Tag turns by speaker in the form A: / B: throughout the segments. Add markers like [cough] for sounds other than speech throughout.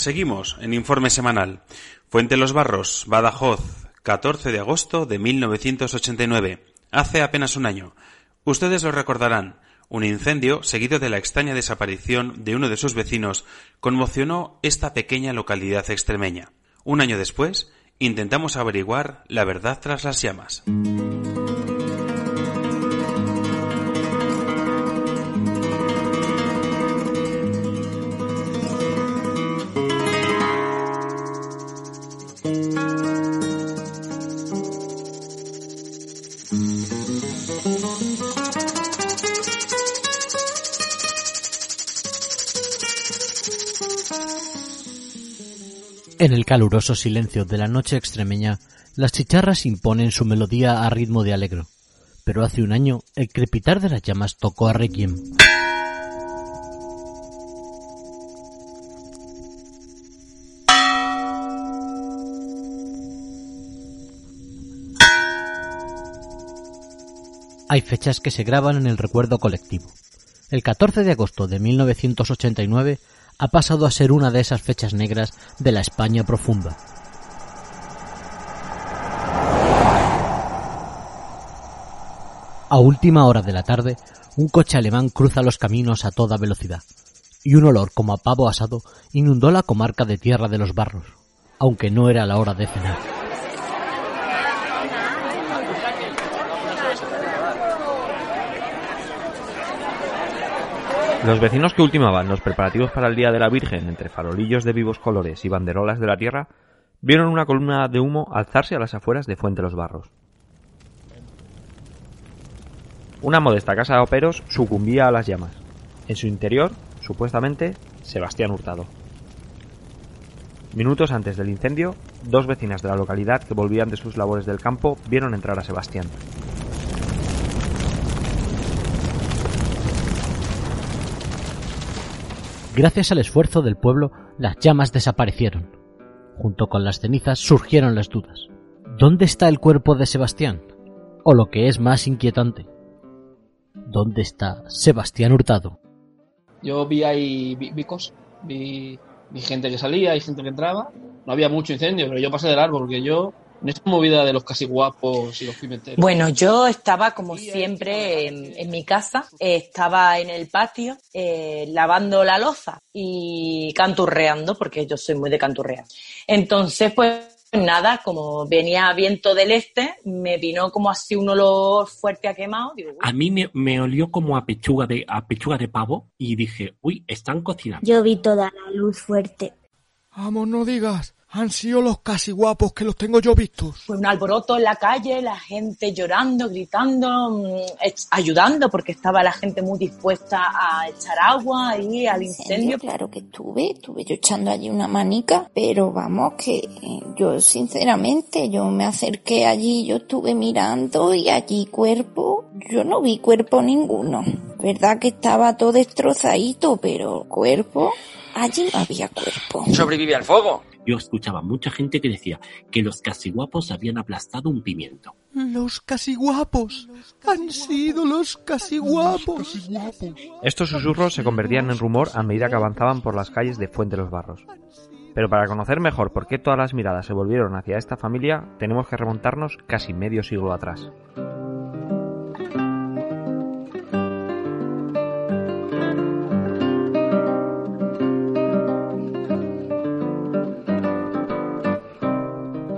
A: Seguimos en informe semanal. Fuente Los Barros, Badajoz, 14 de agosto de 1989. Hace apenas un año. Ustedes lo recordarán. Un incendio, seguido de la extraña desaparición de uno de sus vecinos, conmocionó esta pequeña localidad extremeña. Un año después, intentamos averiguar la verdad tras las llamas.
B: En el caluroso silencio de la noche extremeña, las chicharras imponen su melodía a ritmo de alegro. Pero hace un año, el crepitar de las llamas tocó a Requiem. Hay fechas que se graban en el recuerdo colectivo. El 14 de agosto de 1989 ha pasado a ser una de esas fechas negras de la España profunda. A última hora de la tarde, un coche alemán cruza los caminos a toda velocidad, y un olor como a pavo asado inundó la comarca de Tierra de los Barros, aunque no era la hora de cenar.
C: Los vecinos que ultimaban los preparativos para el Día de la Virgen entre farolillos de vivos colores y banderolas de la tierra vieron una columna de humo alzarse a las afueras de Fuente los Barros. Una modesta casa de operos sucumbía a las llamas. En su interior, supuestamente, Sebastián Hurtado. Minutos antes del incendio, dos vecinas de la localidad que volvían de sus labores del campo vieron entrar a Sebastián.
B: Gracias al esfuerzo del pueblo, las llamas desaparecieron. Junto con las cenizas surgieron las dudas. ¿Dónde está el cuerpo de Sebastián? O lo que es más inquietante, ¿dónde está Sebastián Hurtado?
D: Yo vi ahí vi, vi cosas, vi, gente que salía y gente que entraba. No había mucho incendio, pero yo pasé del árbol porque yo en esta movida de los casi guapos y los pimenteros.
E: Bueno, yo estaba como siempre en, en mi casa, estaba en el patio eh, lavando la loza y canturreando, porque yo soy muy de canturrear. Entonces, pues nada, como venía viento del este, me vino como así un olor fuerte a quemado. Digo,
F: A mí me, me olió como a pechuga de a pechuga de pavo y dije, uy, están cocinando.
G: Yo vi toda la luz fuerte.
H: Vamos, no digas. Han sido los casi guapos que los tengo yo vistos.
E: fue un alboroto en la calle, la gente llorando, gritando, mm, ech- ayudando, porque estaba la gente muy dispuesta a echar agua ahí al incendio.
G: Claro que estuve, estuve yo echando allí una manica, pero vamos que eh, yo sinceramente yo me acerqué allí, yo estuve mirando y allí cuerpo, yo no vi cuerpo ninguno. Verdad que estaba todo destrozadito, pero cuerpo, allí no había cuerpo.
I: Sobrevive al fuego.
F: Yo escuchaba mucha gente que decía que los casi guapos habían aplastado un pimiento.
H: Los casi guapos. Han sido los casi guapos.
C: Estos susurros se convertían en rumor a medida que avanzaban por las calles de Fuente los Barros. Pero para conocer mejor por qué todas las miradas se volvieron hacia esta familia, tenemos que remontarnos casi medio siglo atrás.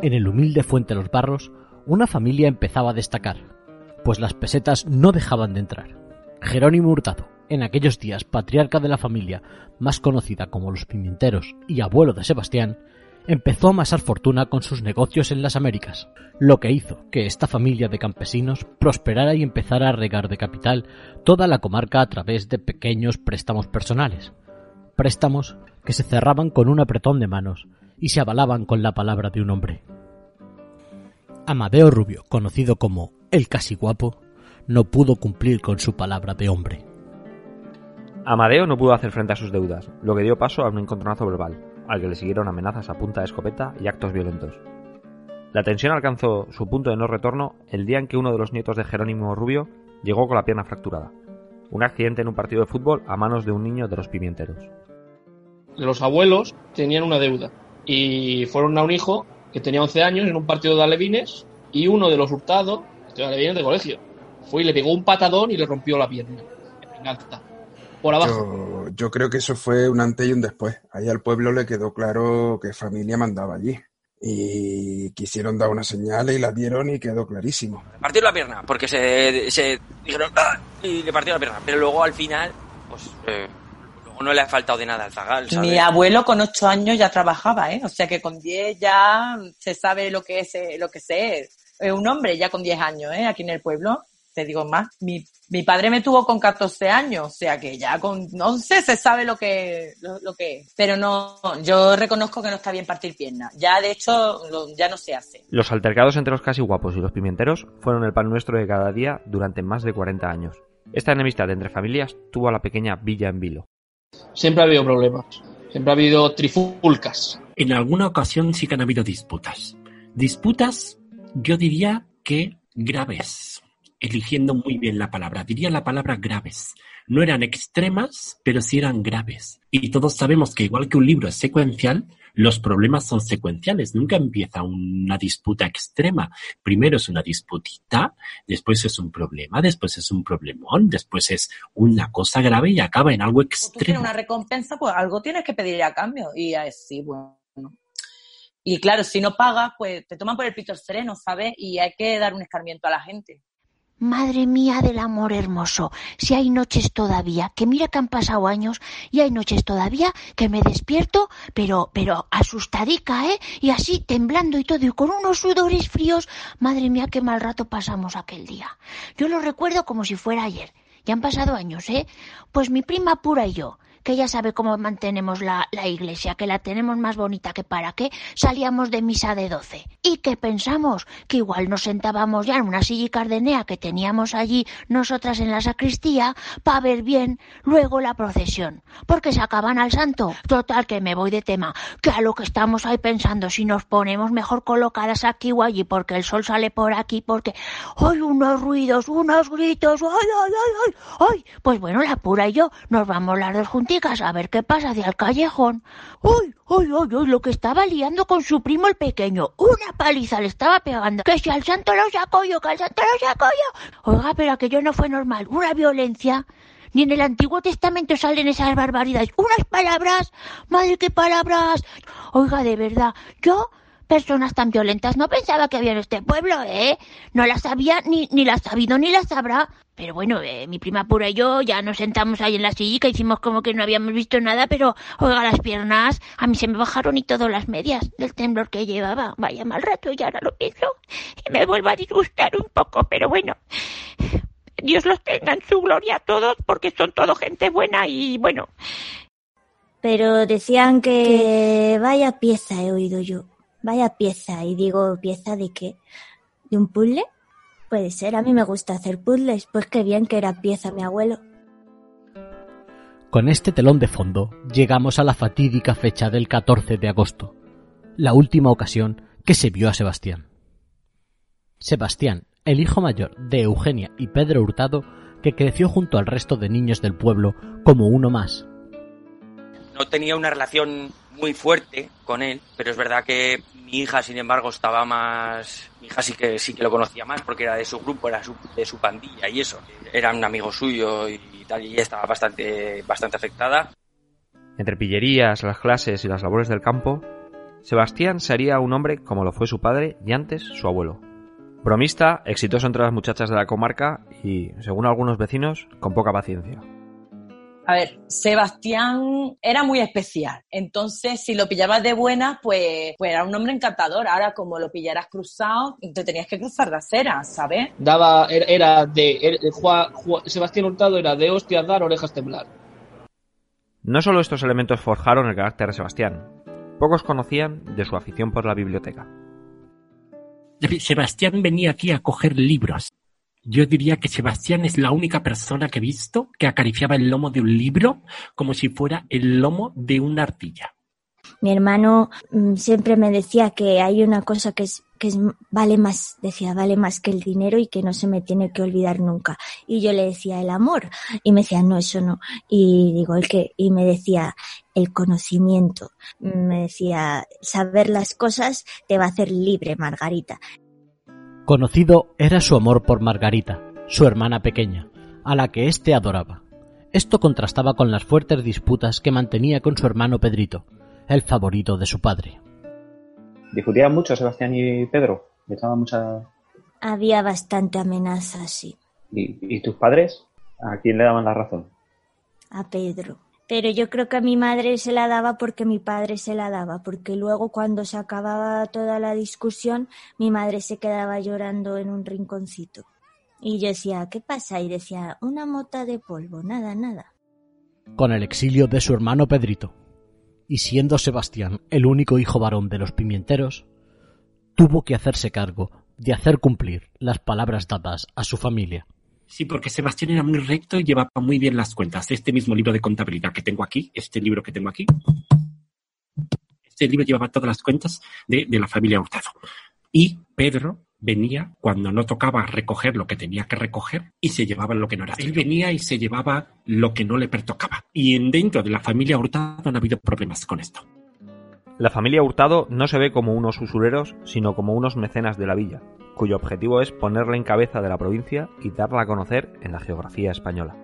B: En el humilde Fuente Los Barros, una familia empezaba a destacar, pues las pesetas no dejaban de entrar. Jerónimo Hurtado, en aquellos días patriarca de la familia, más conocida como los Pimenteros y abuelo de Sebastián, empezó a amasar fortuna con sus negocios en las Américas, lo que hizo que esta familia de campesinos prosperara y empezara a regar de capital toda la comarca a través de pequeños préstamos personales. Préstamos que se cerraban con un apretón de manos y se avalaban con la palabra de un hombre. Amadeo Rubio, conocido como el casi guapo, no pudo cumplir con su palabra de hombre.
C: Amadeo no pudo hacer frente a sus deudas, lo que dio paso a un encontronazo verbal, al que le siguieron amenazas a punta de escopeta y actos violentos. La tensión alcanzó su punto de no retorno el día en que uno de los nietos de Jerónimo Rubio llegó con la pierna fracturada. Un accidente en un partido de fútbol a manos de un niño de los pimienteros.
D: Los abuelos tenían una deuda y fueron a un hijo que tenía 11 años en un partido de alevines y uno de los hurtados, de alevines de colegio, fue y le pegó un patadón y le rompió la pierna. En venganza. Por abajo.
I: Yo, yo creo que eso fue un antes y un después. Ahí al pueblo le quedó claro que familia mandaba allí. Y quisieron dar una señal y la dieron y quedó clarísimo.
J: Partió la pierna, porque se, se dijeron "Ah", y le partió la pierna. Pero luego al final, pues eh, no le ha faltado de nada al zagal, ¿sabes?
E: Mi abuelo con ocho años ya trabajaba, ¿eh? O sea que con diez ya se sabe lo que es, eh, lo que sé. Es un hombre ya con diez años, ¿eh? Aquí en el pueblo. Te digo más. Mi, mi padre me tuvo con 14 años, o sea que ya con 11 se sabe lo que, lo, lo que es. Pero no, yo reconozco que no está bien partir piernas. Ya de hecho, lo- ya no se hace.
C: Los altercados entre los casi guapos y los pimenteros fueron el pan nuestro de cada día durante más de 40 años. Esta enemistad entre familias tuvo a la pequeña Villa en vilo.
D: Siempre ha habido problemas. Siempre ha habido trifulcas.
F: En alguna ocasión sí que han habido disputas. Disputas, yo diría que graves. Eligiendo muy bien la palabra. Diría la palabra graves. No eran extremas, pero sí eran graves. Y todos sabemos que igual que un libro es secuencial, los problemas son secuenciales. Nunca empieza una disputa extrema. Primero es una disputita, después es un problema, después es un problemón, después es una cosa grave y acaba en algo
E: Tú quieres
F: extremo.
E: una recompensa, pues algo tienes que pedir a cambio. Y así, bueno. Y claro, si no pagas, pues te toman por el pito sereno, ¿sabes? Y hay que dar un escarmiento a la gente.
G: Madre mía del amor hermoso, si hay noches todavía, que mira que han pasado años y hay noches todavía que me despierto, pero, pero asustadica, ¿eh? Y así temblando y todo y con unos sudores fríos. Madre mía, qué mal rato pasamos aquel día. Yo lo recuerdo como si fuera ayer. Ya han pasado años, ¿eh? Pues mi prima pura y yo, que ya sabe cómo mantenemos la, la iglesia, que la tenemos más bonita que para qué, salíamos de misa de doce. ¿Y qué pensamos? Que igual nos sentábamos ya en una silla cardenea que teníamos allí nosotras en la sacristía para ver bien luego la procesión. Porque sacaban al santo. Total, que me voy de tema. Que a lo que estamos ahí pensando, si nos ponemos mejor colocadas aquí o allí, porque el sol sale por aquí, porque... ¡Ay, unos ruidos, unos gritos! ¡Ay, ay, ay, ay! ¡Ay! Pues bueno, la pura y yo nos vamos las dos a ver qué pasa hacia el callejón. ¡Ay, ay, ay, ay! Lo que estaba liando con su primo el pequeño. Una paliza le estaba pegando. Que si al santo lo saco yo, que al santo lo saco yo. Oiga, pero aquello no fue normal. Una violencia. Ni en el Antiguo Testamento salen esas barbaridades. Unas palabras. Madre, qué palabras. Oiga, de verdad, yo personas tan violentas no pensaba que había en este pueblo, ¿eh? No las había, ni, ni las ha sabido, ni las sabrá. Pero bueno, eh, mi prima pura y yo ya nos sentamos ahí en la silla, hicimos como que no habíamos visto nada, pero oiga, las piernas a mí se me bajaron y todo las medias del temblor que llevaba. Vaya mal rato, y ahora lo pienso y me vuelvo a disgustar un poco, pero bueno. Dios los tenga en su gloria a todos, porque son todo gente buena y bueno.
K: Pero decían que vaya pieza he oído yo. Vaya pieza. Y digo, ¿pieza de qué? ¿De un puzzle? Puede ser, a mí me gusta hacer puzzles. Pues qué bien que era pieza mi abuelo.
B: Con este telón de fondo llegamos a la fatídica fecha del 14 de agosto, la última ocasión que se vio a Sebastián. Sebastián, el hijo mayor de Eugenia y Pedro Hurtado, que creció junto al resto de niños del pueblo como uno más.
J: No tenía una relación muy fuerte con él, pero es verdad que mi hija, sin embargo, estaba más... Mi hija sí que, sí que lo conocía más porque era de su grupo, era su- de su pandilla y eso. Era un amigo suyo y tal, y estaba bastante, bastante afectada.
C: Entre pillerías, las clases y las labores del campo, Sebastián sería un hombre como lo fue su padre y antes su abuelo. Bromista, exitoso entre las muchachas de la comarca y, según algunos vecinos, con poca paciencia.
E: A ver, Sebastián era muy especial. Entonces, si lo pillabas de buena, pues, pues era un hombre encantador. Ahora, como lo pillaras cruzado, te tenías que cruzar de acera, ¿sabes?
D: Daba, era, era de, era- Juan- Juan- Sebastián Hurtado era de hostias dar, orejas temblar.
C: No solo estos elementos forjaron el carácter de Sebastián, pocos conocían de su afición por la biblioteca.
F: Sebastián venía aquí a coger libros. Yo diría que Sebastián es la única persona que he visto que acariciaba el lomo de un libro como si fuera el lomo de una ardilla.
K: Mi hermano mm, siempre me decía que hay una cosa que es que es, vale más, decía, vale más que el dinero y que no se me tiene que olvidar nunca. Y yo le decía el amor y me decía, no, eso no. Y digo, el qué? Y me decía, el conocimiento. Me decía, saber las cosas te va a hacer libre, Margarita.
B: Conocido era su amor por Margarita, su hermana pequeña, a la que éste adoraba. Esto contrastaba con las fuertes disputas que mantenía con su hermano Pedrito, el favorito de su padre.
L: ¿Discutían mucho Sebastián y Pedro? ¿Le echaban mucha...
K: Había bastante amenaza, sí,
L: ¿Y, y tus padres? ¿A quién le daban la razón?
K: a Pedro. Pero yo creo que a mi madre se la daba porque mi padre se la daba, porque luego cuando se acababa toda la discusión, mi madre se quedaba llorando en un rinconcito. Y yo decía, ¿qué pasa? Y decía, una mota de polvo, nada, nada.
B: Con el exilio de su hermano Pedrito, y siendo Sebastián el único hijo varón de los pimienteros, tuvo que hacerse cargo de hacer cumplir las palabras dadas a su familia.
F: Sí, porque Sebastián era muy recto y llevaba muy bien las cuentas. Este mismo libro de contabilidad que tengo aquí, este libro que tengo aquí, este libro llevaba todas las cuentas de, la familia Hurtado. Y Pedro venía cuando no tocaba recoger lo que tenía que recoger y se llevaba lo que no era. Él venía y se llevaba lo que no le pertocaba. Y en dentro de la familia Hurtado han habido problemas con esto.
C: La familia Hurtado no se ve como unos usureros, sino como unos mecenas de la villa, cuyo objetivo es ponerla en cabeza de la provincia y darla a conocer en la geografía española.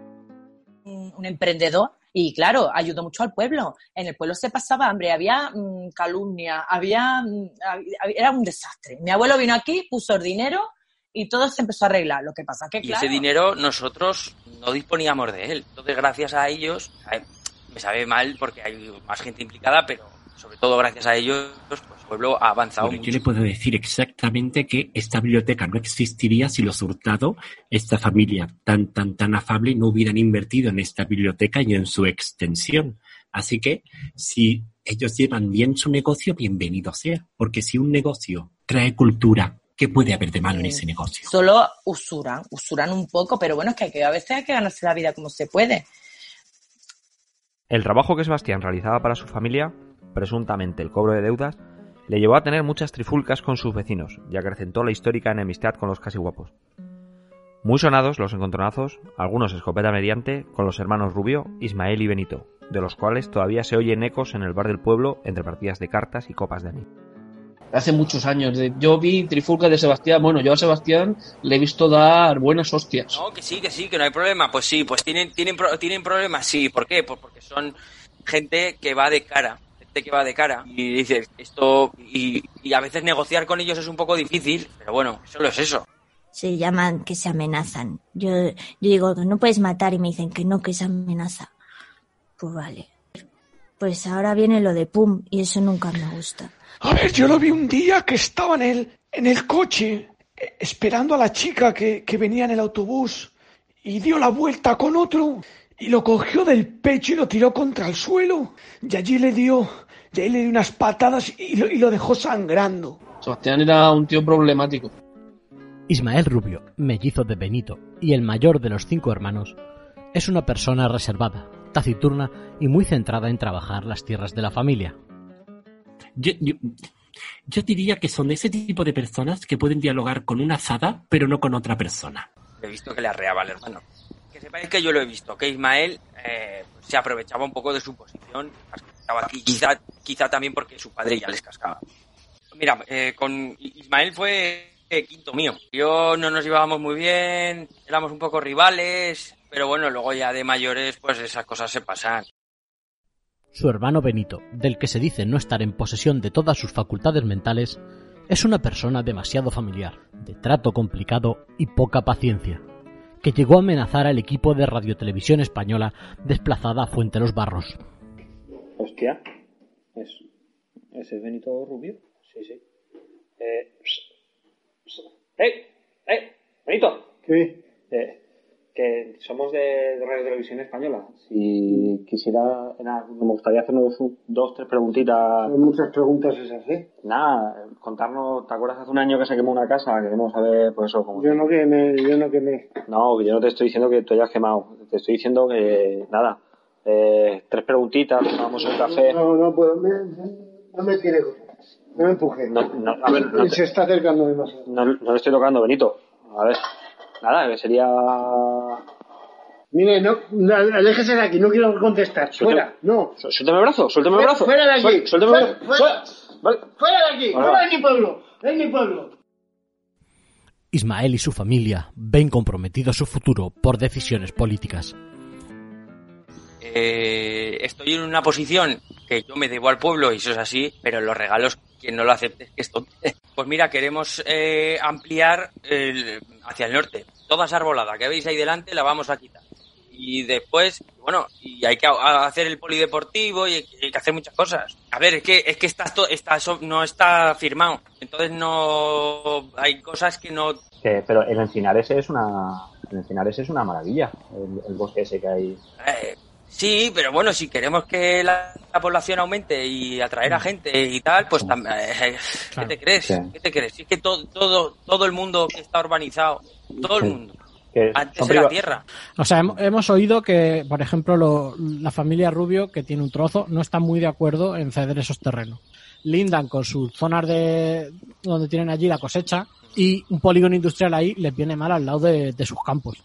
E: un emprendedor y claro, ayudó mucho al pueblo. En el pueblo se pasaba hambre, había mm, calumnia, había, mm, hab- era un desastre. Mi abuelo vino aquí, puso el dinero y todo se empezó a arreglar. Lo que pasa que
J: Y
E: claro,
J: ese dinero nosotros no disponíamos de él. Entonces, gracias a ellos, me sabe mal porque hay más gente implicada, pero sobre todo gracias a ellos, pues el pueblo ha avanzado
F: Bueno,
J: mucho.
F: yo le puedo decir exactamente que esta biblioteca no existiría si los Hurtado, esta familia tan, tan, tan afable, no hubieran invertido en esta biblioteca y en su extensión. Así que si ellos llevan bien su negocio, bienvenido sea. Porque si un negocio trae cultura, ¿qué puede haber de malo en ese negocio?
E: solo usuran, usuran un poco, pero bueno, es que, hay que a veces hay que ganarse la vida como se puede.
C: El trabajo que Sebastián realizaba para su familia, presuntamente el cobro de deudas, le llevó a tener muchas trifulcas con sus vecinos y acrecentó la histórica enemistad con los casi guapos. Muy sonados los encontronazos, algunos escopeta mediante, con los hermanos Rubio, Ismael y Benito, de los cuales todavía se oyen ecos en el bar del pueblo entre partidas de cartas y copas de anís.
D: Hace muchos años. Yo vi Trifulca de Sebastián. Bueno, yo a Sebastián le he visto dar buenas hostias.
J: No, que sí, que sí, que no hay problema. Pues sí, pues tienen, tienen, pro- tienen problemas, sí. ¿Por qué? Pues porque son gente que va de cara. Gente que va de cara. Y dices, esto. Y, y a veces negociar con ellos es un poco difícil, pero bueno, solo es eso.
K: Se llaman que se amenazan. Yo, yo digo, no puedes matar y me dicen que no, que es amenaza. Pues vale. Pues ahora viene lo de pum y eso nunca me gusta.
H: A ver, yo lo vi un día que estaba en el, en el coche eh, esperando a la chica que, que venía en el autobús y dio la vuelta con otro y lo cogió del pecho y lo tiró contra el suelo y allí le dio, y ahí le dio unas patadas y lo, y lo dejó sangrando.
D: Sebastián era un tío problemático.
B: Ismael Rubio, mellizo de Benito y el mayor de los cinco hermanos, es una persona reservada, taciturna y muy centrada en trabajar las tierras de la familia.
F: Yo, yo- yo diría que son ese tipo de personas que pueden dialogar con una azada, pero no con otra persona.
J: He visto que le arreaba al hermano. Que sepáis que yo lo he visto, que Ismael eh, se aprovechaba un poco de su posición. Estaba aquí, quizá, quizá también porque su padre ya les cascaba. Mira, eh, con Ismael fue eh, quinto mío. Yo no nos llevábamos muy bien, éramos un poco rivales, pero bueno, luego ya de mayores, pues esas cosas se pasan.
B: Su hermano Benito, del que se dice no estar en posesión de todas sus facultades mentales, es una persona demasiado familiar, de trato complicado y poca paciencia, que llegó a amenazar al equipo de radiotelevisión española desplazada a Fuente los Barros.
L: Hostia, ¿es, ¿ese es Benito Rubio? Sí, sí. Eh, ¡Eh! ¡Eh! ¡Benito!
M: ¿Qué?
L: Eh, que somos de Radio Televisión Española. Si quisiera, nada, me gustaría hacernos un- dos, tres preguntitas.
M: Hay muchas preguntas esas, ¿eh?
L: Nada, contarnos, ¿te acuerdas hace un año que se quemó una casa? Queremos saber, pues eso, cómo
M: Yo no quemé, yo no quemé.
L: No, que yo no te estoy diciendo que tú hayas quemado. Te estoy diciendo que, nada, eh, tres preguntitas, tomamos un café.
M: No, no puedo, me- no me coger. No me empuje.
L: No, no, a ver, no,
M: Se
L: te-
M: está acercando demasiado.
L: no, no le estoy tocando, Benito. A ver, nada, que sería...
M: Mire, no, aléjese de aquí, no quiero contestar. Fuera, no.
L: Suéltame el brazo, suéltame el brazo.
M: Fuera de aquí.
L: Suéltame el brazo.
M: fuera.
L: Vale.
M: Fuera de aquí, fuera de mi pueblo, de mi pueblo.
B: Ismael y su familia ven comprometido su futuro por decisiones políticas.
J: Eh, estoy en una posición que yo me debo al pueblo y eso es así, pero los regalos, quien no lo acepte es que esto. [laughs] Pues mira, queremos eh, ampliar el- hacia el norte. Toda esa arbolada que veis ahí delante la vamos a quitar. Y después, bueno, y hay que hacer el polideportivo y hay, que hacer muchas cosas. A ver, es que es que está, to- está no está firmado. Entonces no hay cosas que no
L: Que- pero el Encinar ese es una... El Encinar ese es una maravilla, el, el bosque ese que hay.
J: Eh, sí, pero bueno, si queremos que la, la población aumente y atraer a gente y tal, pues tam- eh, ¿qué te crees?
L: Sí.
J: ¿Qué te crees? Si es que todo, todo, todo el mundo que está urbanizado, todo el mundo,
L: Que
J: antes era
L: priva-
J: tierra.
N: O sea, hem- hemos oído que, por ejemplo, lo- la familia Rubio, que tiene un trozo, no está muy de acuerdo en ceder esos terrenos. Lindan con sus zonas de donde tienen allí la cosecha y un polígono industrial ahí les viene mal al lado de, de sus campos.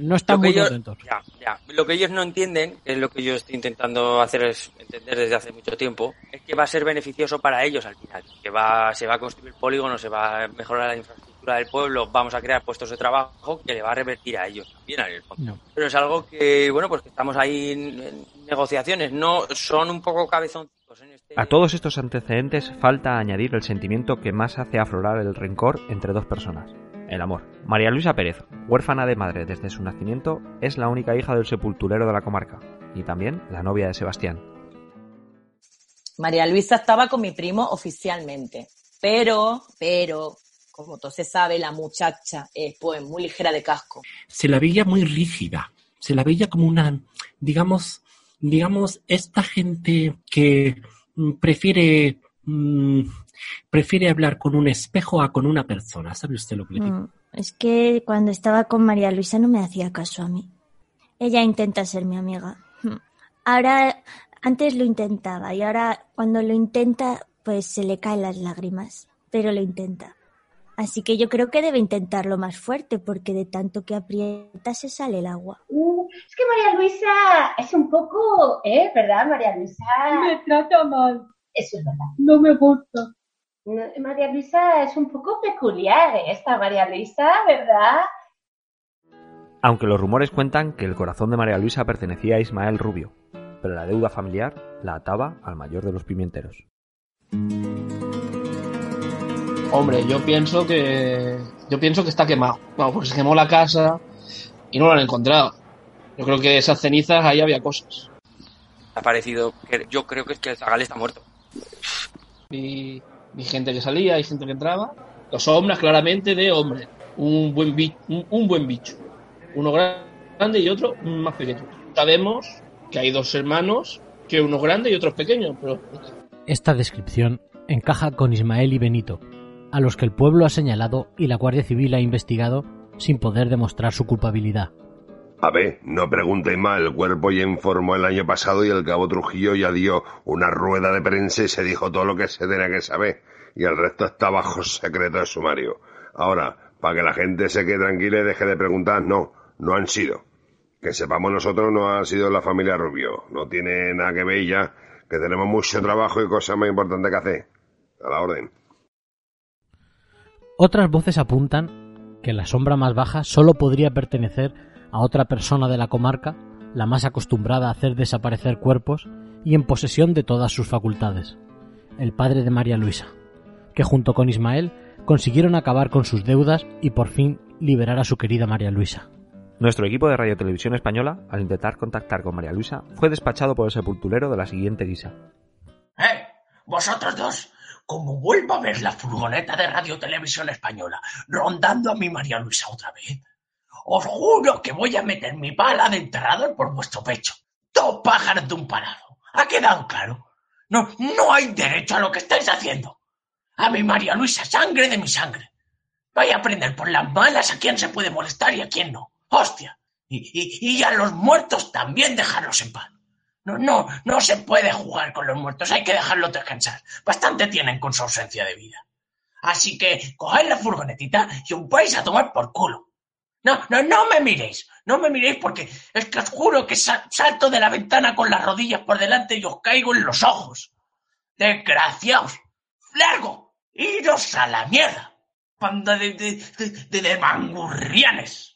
N: No están
J: Lo que
N: muy
J: ellos-
N: contentos.
J: Ya, ya. Lo que ellos no entienden, que es lo que yo estoy intentando hacer es entender desde hace mucho tiempo, es que va a ser beneficioso para ellos al final. Que va, se va a construir polígono, se va a mejorar la infraestructura del pueblo, vamos a crear puestos de trabajo que le va a revertir a ellos también en el fondo. Pero es algo que, bueno, pues que estamos ahí en, en negociaciones, no son un poco cabezoncitos en este.
C: A todos estos antecedentes falta añadir el sentimiento que más hace aflorar el rencor entre dos personas, el amor. María Luisa Pérez, huérfana de madre desde su nacimiento, es la única hija del sepulturero de la comarca y también la novia de Sebastián.
E: María Luisa estaba con mi primo oficialmente, pero, pero, se sabe, la muchacha es pues muy ligera de casco.
F: se la veía muy rígida, se la veía como una, digamos, digamos, esta gente que mm, prefiere, mm, prefiere hablar con un espejo a con una persona, ¿sabe usted lo que le digo?
K: Mm, Es que cuando estaba con María Luisa no me hacía caso a mí. Ella intenta ser mi amiga. Ahora, antes lo intentaba y ahora cuando lo intenta, pues se le caen las lágrimas, pero lo intenta. Así que yo creo que debe intentarlo más fuerte porque de tanto que aprieta se sale el agua.
O: Uh, es que María Luisa es un poco, ¿eh? ¿Verdad, María Luisa?
P: Me trata mal.
O: Eso es verdad.
P: No me gusta.
O: No, María Luisa es un poco peculiar, ¿eh? esta María Luisa, ¿verdad?
C: Aunque los rumores cuentan que el corazón de María Luisa pertenecía a Ismael Rubio, pero la deuda familiar la ataba al mayor de los pimienteros.
D: Hombre, yo pienso que. Yo pienso que está quemado. Vamos, porque se quemó la casa y no lo han encontrado. Yo creo que esas cenizas ahí había cosas.
J: Ha parecido que yo creo que es que el Zagal está muerto.
D: Vi, vi gente que salía y gente que entraba. Dos sombras claramente de hombre. Un buen, bi- un, un buen bicho. Uno grande y otro más pequeño. Sabemos que hay dos hermanos, que uno grande y otro es pequeño, pero
B: Esta descripción encaja con Ismael y Benito, a los que el pueblo ha señalado y la Guardia Civil ha investigado sin poder demostrar su culpabilidad.
Q: A ver, no preguntéis más, el cuerpo ya informó el año pasado y el cabo Trujillo ya dio una rueda de prensa y se dijo todo lo que se tenía que saber. Y el resto está bajo secreto de sumario. Ahora, para que la gente se quede tranquila y deje de preguntar, no, no han sido. Que sepamos nosotros, no ha sido la familia Rubio. No tiene nada que ver ya, que tenemos mucho trabajo y cosas más importantes que hacer. A la orden.
B: Otras voces apuntan que la sombra más baja solo podría pertenecer a otra persona de la comarca, la más acostumbrada a hacer desaparecer cuerpos y en posesión de todas sus facultades, el padre de María Luisa, que junto con Ismael consiguieron acabar con sus deudas y por fin liberar a su querida María Luisa.
C: Nuestro equipo de Radio Televisión Española, al intentar contactar con María Luisa, fue despachado por el sepulturero de la siguiente guisa.
R: ¡Eh! Vosotros dos, como vuelvo a ver la furgoneta de Radio Televisión Española rondando a mi María Luisa otra vez, os juro que voy a meter mi pala de enterrador por vuestro pecho. Dos pájaros de un parado. ¿Ha quedado claro? No, no hay derecho a lo que estáis haciendo. A mi María Luisa, sangre de mi sangre. Vaya a aprender por las malas a quién se puede molestar y a quién no. ¡Hostia! Y a los muertos también dejarlos en paz. No, no, no se puede jugar con los muertos, hay que dejarlos descansar. Bastante tienen con su ausencia de vida. Así que coged la furgonetita y os vais a tomar por culo. No, no, no me miréis, no me miréis porque es que os juro que sal- salto de la ventana con las rodillas por delante y os caigo en los ojos. Desgraciados. ¡Largo! ¡Iros a la mierda! Panda de, de, de, de mangurrianes.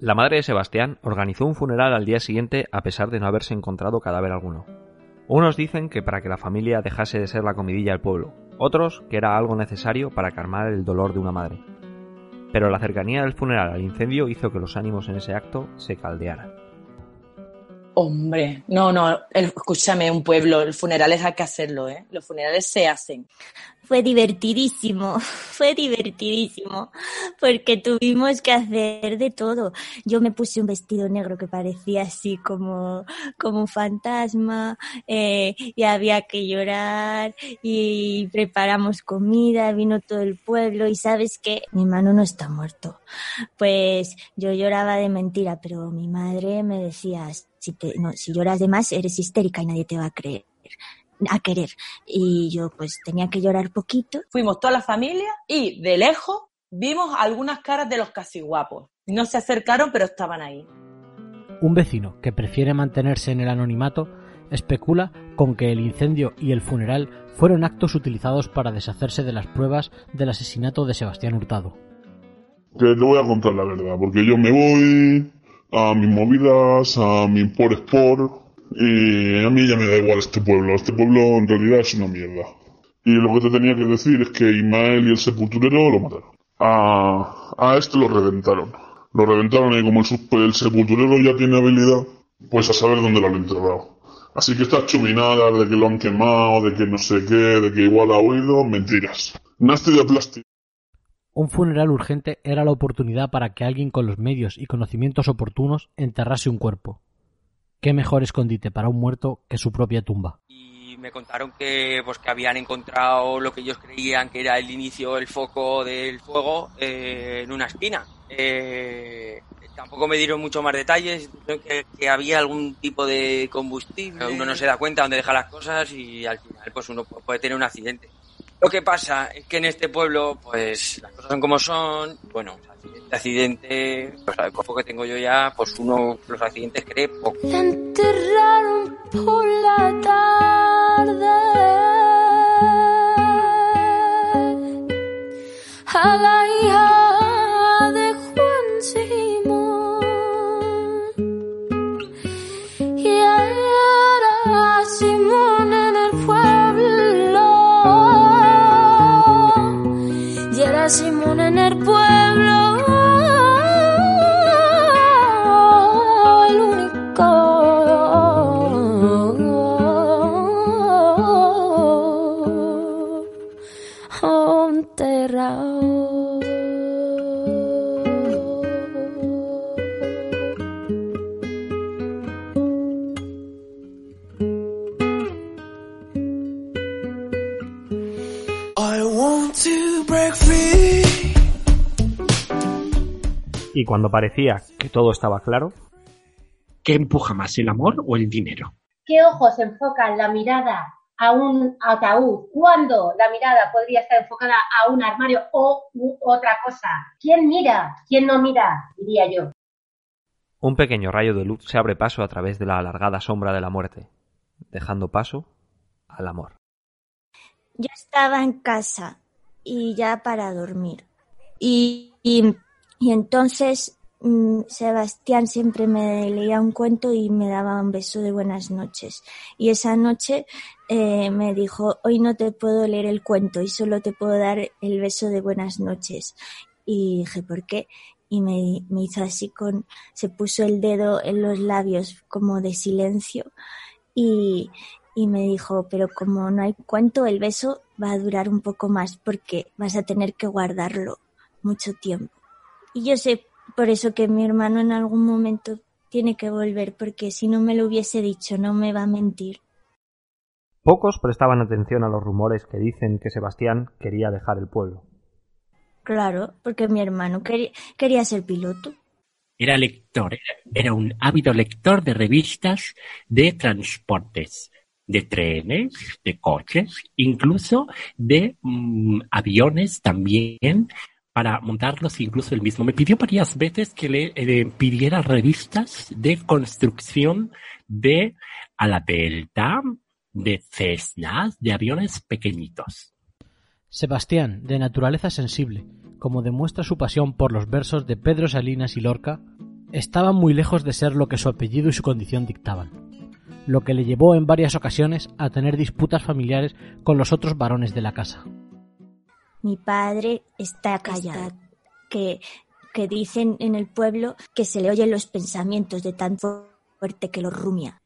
C: La madre de Sebastián organizó un funeral al día siguiente a pesar de no haberse encontrado cadáver alguno. Unos dicen que para que la familia dejase de ser la comidilla del pueblo, otros que era algo necesario para calmar el dolor de una madre. Pero la cercanía del funeral al incendio hizo que los ánimos en ese acto se caldearan.
E: Hombre, no, no, escúchame, un pueblo, el funerales hay que hacerlo, ¿eh? Los funerales se hacen.
K: Fue divertidísimo, [laughs] fue divertidísimo, porque tuvimos que hacer de todo. Yo me puse un vestido negro que parecía así como, como un fantasma, eh, y había que llorar, y preparamos comida, vino todo el pueblo, y sabes que mi hermano no está muerto. Pues yo lloraba de mentira, pero mi madre me decía, si, te, no, si lloras de más, eres histérica y nadie te va a creer a querer. Y yo pues tenía que llorar poquito.
E: Fuimos toda la familia y de lejos vimos algunas caras de los casi guapos. No se acercaron, pero estaban ahí.
B: Un vecino que prefiere mantenerse en el anonimato especula con que el incendio y el funeral fueron actos utilizados para deshacerse de las pruebas del asesinato de Sebastián Hurtado.
S: Que te voy a contar la verdad, porque yo me voy a mis movidas, a mi por sport, y a mí ya me da igual este pueblo. Este pueblo en realidad es una mierda. Y lo que te tenía que decir es que Ismael y el sepulturero lo mataron. A, a este lo reventaron. Lo reventaron y como el, el sepulturero ya tiene habilidad, pues a saber dónde lo han enterrado. Así que estas chuminadas de que lo han quemado, de que no sé qué, de que igual ha huido, mentiras. Nasty de plástico.
B: Un funeral urgente era la oportunidad para que alguien con los medios y conocimientos oportunos enterrase un cuerpo. ¿Qué mejor escondite para un muerto que su propia tumba?
J: y me contaron que pues que habían encontrado lo que ellos creían que era el inicio el foco del fuego eh, en una esquina Eh, tampoco me dieron mucho más detalles que, que había algún tipo de combustible uno no se da cuenta dónde deja las cosas y al final pues uno pu- puede tener un accidente lo que pasa es que en este pueblo pues las cosas son como son. Bueno accidente accidente pues el cojo que tengo yo ya pues uno los accidentes cree poco
C: cuando parecía que todo estaba claro,
F: ¿Qué empuja más, el amor o el dinero?
O: ¿Qué ojos enfocan la mirada a un ataúd? ¿Cuándo la mirada podría estar enfocada a un armario o u otra cosa? ¿Quién mira? ¿Quién no mira? Diría yo.
C: un pequeño rayo de luz se abre paso a través de la alargada sombra de la muerte, dejando paso al amor.
K: Yo estaba en casa y ya para dormir. Y, y, y entonces mm, Sebastián siempre me leía un cuento y me daba un beso de buenas noches. Y esa noche eh, me dijo, hoy no te puedo leer el cuento y solo te puedo dar el beso de buenas noches. Y dije, ¿por qué? y me, hizo así con, se puso el dedo en los labios como de silencio y, me dijo, pero como no hay cuánto, el beso va a durar un poco más porque vas a tener que guardarlo mucho tiempo. Y yo sé por eso que mi hermano en algún momento tiene que volver, porque si no me lo hubiese dicho, no me va a mentir.
C: Pocos prestaban atención a los rumores que dicen que Sebastián quería dejar el pueblo.
K: Claro, porque mi hermano quería, quería ser piloto.
F: Era lector, era, era un ávido lector de revistas de transportes, de trenes, de coches, incluso de mm, aviones también, para montarlos incluso él mismo. Me pidió varias veces que le eh, pidiera revistas de construcción de a la Delta, de Cessnas, de aviones pequeñitos.
B: Sebastián, de naturaleza sensible, como demuestra su pasión por los versos de Pedro Salinas y Lorca, estaba muy lejos de ser lo que su apellido y su condición dictaban, lo que le llevó en varias ocasiones a tener disputas familiares con los otros varones de la casa.
K: Mi padre está callado, que, que dicen en el pueblo que se le oyen los pensamientos de tan fuerte que los rumia.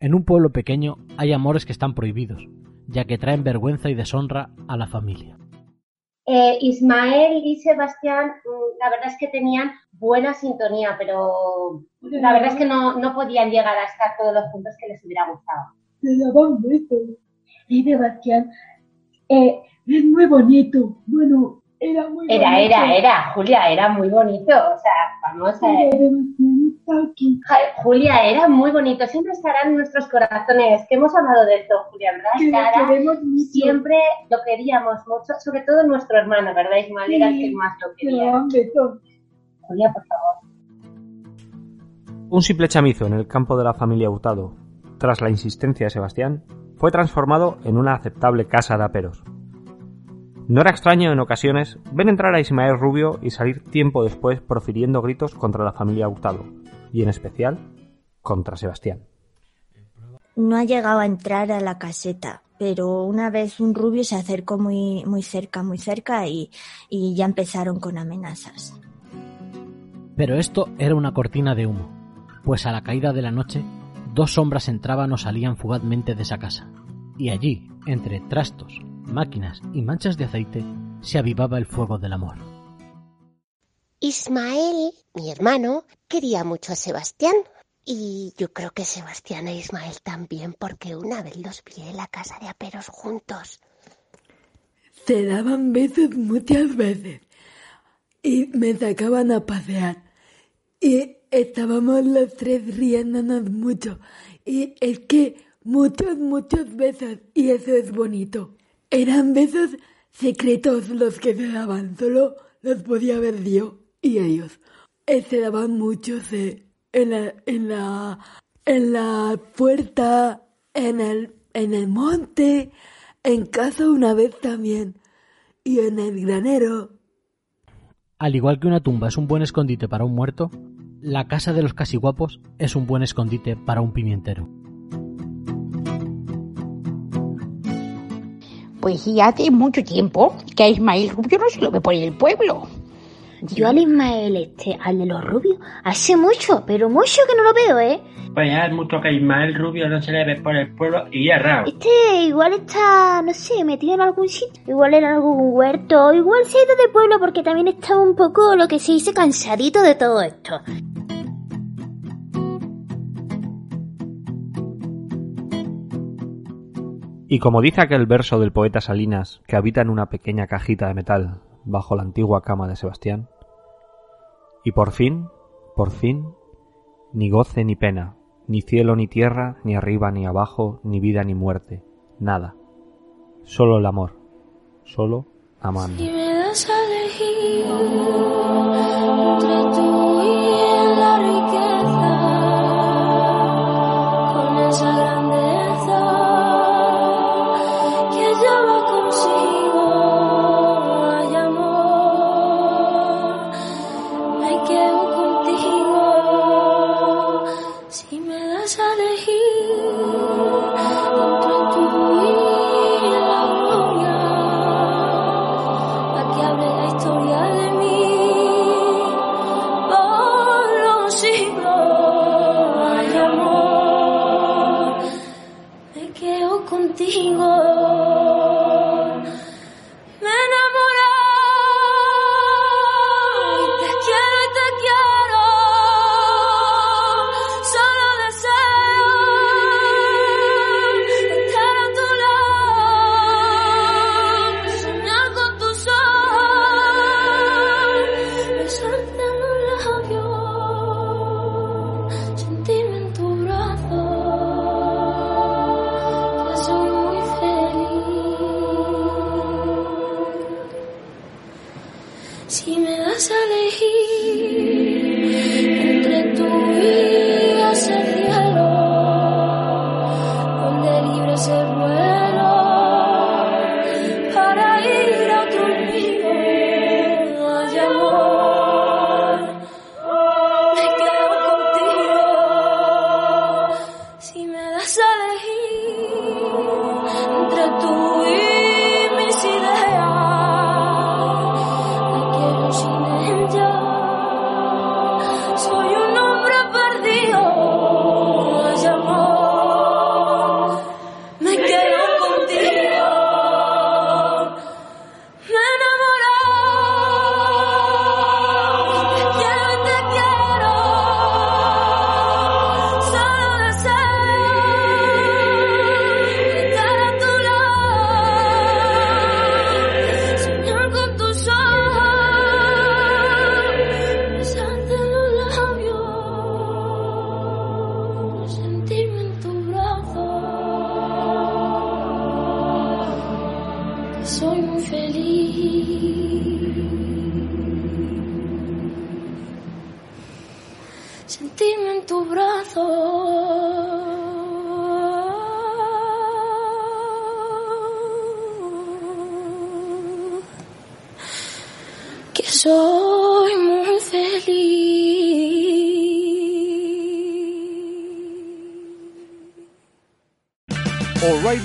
B: En un pueblo pequeño hay amores que están prohibidos, ya que traen vergüenza y deshonra a la familia.
O: Eh, Ismael y Sebastián, mm, la verdad es que tenían buena sintonía, pero la verdad es que no, no podían llegar a estar todos los puntos que les hubiera gustado.
P: Se daban besos. Y Sebastián, eh, es muy bonito. Bueno, era muy
O: Era,
P: bonito.
O: era, era, Julia, era muy bonito. O sea, vamos a ver. Julia, era muy bonito. Siempre estará en nuestros corazones. Que hemos hablado de esto, Julia, ¿verdad?
P: Que lo
O: Estará-
P: queremos mucho.
O: siempre lo queríamos mucho, sobre todo nuestro hermano, ¿verdad, Ismael? Era el que más lo quería. Julia, por favor.
C: Un simple chamizo en el campo de la familia Hurtado, tras la insistencia de Sebastián, fue transformado en una aceptable casa de aperos. No era extraño en ocasiones ver entrar a Ismael Rubio y salir tiempo después profiriendo gritos contra la familia Hurtado, y en especial contra Sebastián.
K: No ha llegado a entrar a la caseta, pero una vez un rubio se acercó muy, muy cerca, muy cerca y, y ya empezaron con amenazas.
B: Pero esto era una cortina de humo, pues a la caída de la noche, dos sombras entraban o salían fugazmente de esa casa, y allí, entre trastos, máquinas y manchas de aceite, se avivaba el fuego del amor.
T: Ismael, mi hermano, quería mucho a Sebastián. Y yo creo que Sebastián e Ismael también, porque una vez los vi en la casa de aperos juntos.
P: Se daban besos muchas veces y me sacaban a pasear y estábamos los tres riéndonos mucho y es que muchos, muchos besos y eso es bonito. Eran besos secretos los que se daban, solo los podía ver yo y ellos. Se daban muchos en la, en la, en la puerta, en el, en el monte, en casa una vez también. Y en el granero.
B: Al igual que una tumba es un buen escondite para un muerto, la casa de los casiguapos es un buen escondite para un pimientero.
U: Pues sí, hace mucho tiempo que a Ismael Rubio no se lo ve por el pueblo.
V: Yo al Ismael este, al de los rubios, hace mucho, pero mucho que no lo veo, ¿eh?
W: Pues ya es mucho que Ismael Rubio no se le ve por el pueblo y es raro.
V: Este igual está, no sé, metido en algún sitio, igual en algún huerto, igual se ha ido del pueblo porque también está un poco lo que se dice cansadito de todo esto.
C: Y como dice aquel verso del poeta Salinas que habita en una pequeña cajita de metal bajo la antigua cama de Sebastián, y por fin, por fin, ni goce ni pena, ni cielo ni tierra, ni arriba ni abajo, ni vida ni muerte, nada, solo el amor, solo amando.